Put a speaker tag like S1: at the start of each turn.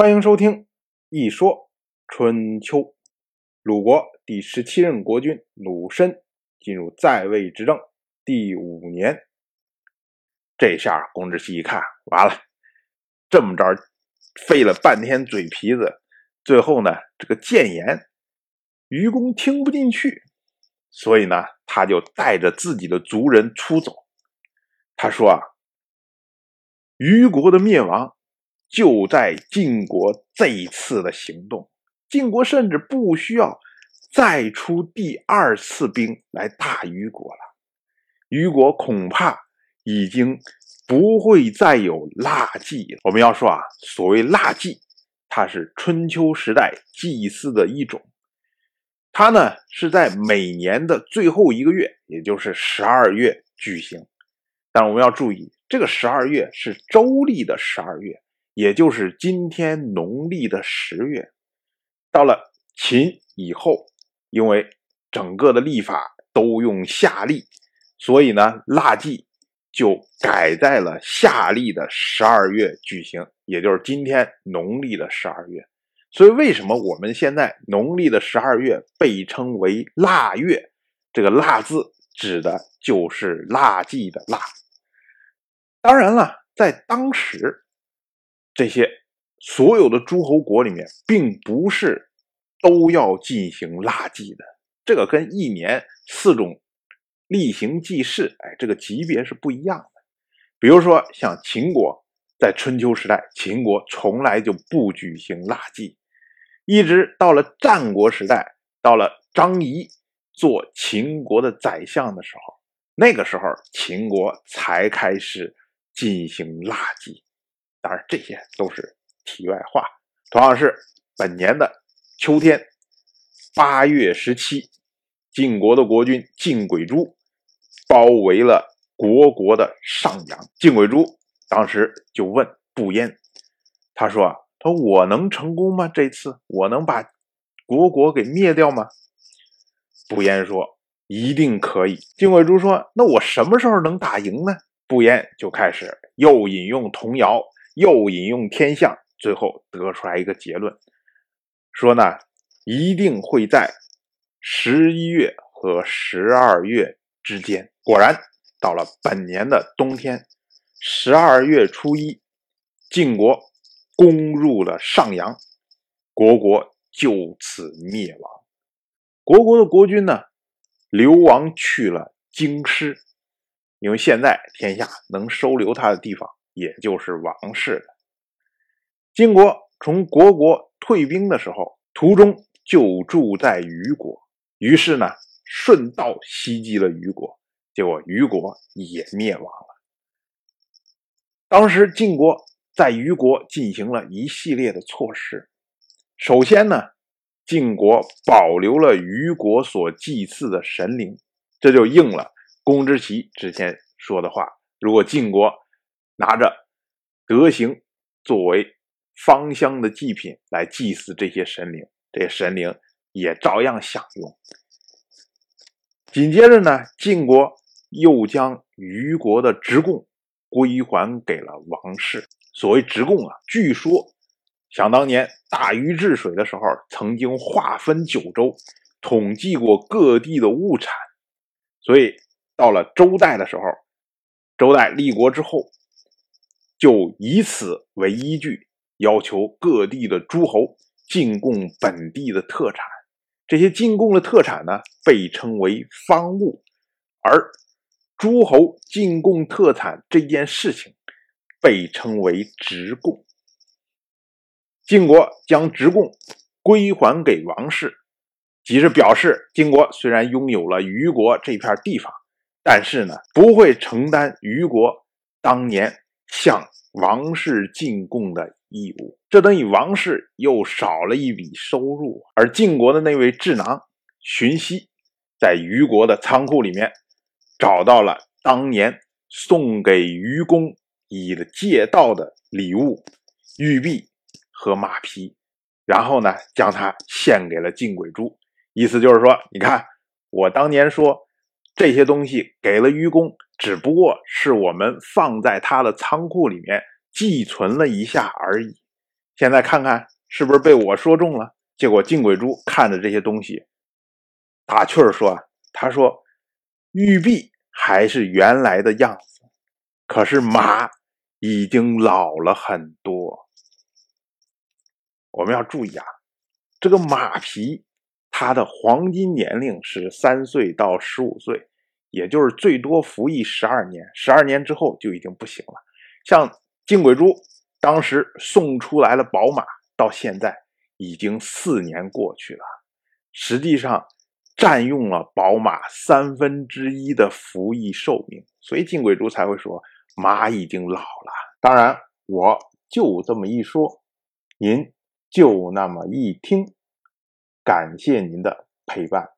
S1: 欢迎收听《一说春秋》。鲁国第十七任国君鲁申进入在位执政第五年，这下公之奇一看，完了，这么着费了半天嘴皮子，最后呢，这个谏言愚公听不进去，所以呢，他就带着自己的族人出走。他说啊，虞国的灭亡。就在晋国这一次的行动，晋国甚至不需要再出第二次兵来打虞国了。虞国恐怕已经不会再有腊祭了。我们要说啊，所谓腊祭，它是春秋时代祭祀的一种，它呢是在每年的最后一个月，也就是十二月举行。但我们要注意，这个十二月是周历的十二月。也就是今天农历的十月，到了秦以后，因为整个的历法都用夏历，所以呢，腊祭就改在了夏历的十二月举行，也就是今天农历的十二月。所以，为什么我们现在农历的十二月被称为腊月？这个“腊”字指的就是腊祭的“腊”。当然了，在当时。这些所有的诸侯国里面，并不是都要进行腊祭的，这个跟一年四种例行祭祀，哎，这个级别是不一样的。比如说像秦国，在春秋时代，秦国从来就不举行腊祭，一直到了战国时代，到了张仪做秦国的宰相的时候，那个时候秦国才开始进行腊祭。当然，这些都是题外话。同样是本年的秋天，八月十七，晋国的国君晋轨珠包围了国国的上阳。晋轨珠当时就问不焉，他说：“啊，他说我能成功吗？这次我能把国国给灭掉吗？”不焉说：“一定可以。”晋轨珠说：“那我什么时候能打赢呢？”不焉就开始又引用童谣。又引用天象，最后得出来一个结论，说呢，一定会在十一月和十二月之间。果然，到了本年的冬天，十二月初一，晋国攻入了上阳，国国就此灭亡。国国的国君呢，流亡去了京师，因为现在天下能收留他的地方。也就是王室的晋国从国国退兵的时候，途中就住在虞国，于是呢，顺道袭击了虞国，结果虞国也灭亡了。当时晋国在虞国进行了一系列的措施，首先呢，晋国保留了虞国所祭祀的神灵，这就应了公之奇之前说的话：如果晋国。拿着德行作为芳香的祭品来祭祀这些神灵，这些神灵也照样享用。紧接着呢，晋国又将虞国的职贡归还给了王室。所谓职贡啊，据说想当年大禹治水的时候，曾经划分九州，统计过各地的物产。所以到了周代的时候，周代立国之后。就以此为依据，要求各地的诸侯进贡本地的特产。这些进贡的特产呢，被称为方物，而诸侯进贡特产这件事情被称为直贡。晋国将直贡归还给王室，即是表示晋国虽然拥有了虞国这片地方，但是呢，不会承担虞国当年。向王室进贡的义务，这等于王室又少了一笔收入。而晋国的那位智囊荀息，在虞国的仓库里面找到了当年送给虞公以的借道的礼物——玉璧和马匹，然后呢，将它献给了晋轨珠，意思就是说，你看，我当年说这些东西给了虞公。只不过是我们放在他的仓库里面寄存了一下而已。现在看看是不是被我说中了？结果金鬼珠看着这些东西，打趣儿说：“他说玉璧还是原来的样子，可是马已经老了很多。我们要注意啊，这个马皮它的黄金年龄是三岁到十五岁，也就是最多服役十二年，十二年之后就已经不行了。像金鬼珠当时送出来了宝马，到现在。”已经四年过去了，实际上占用了宝马三分之一的服役寿命，所以金贵珠才会说马已经老了。当然，我就这么一说，您就那么一听，感谢您的陪伴。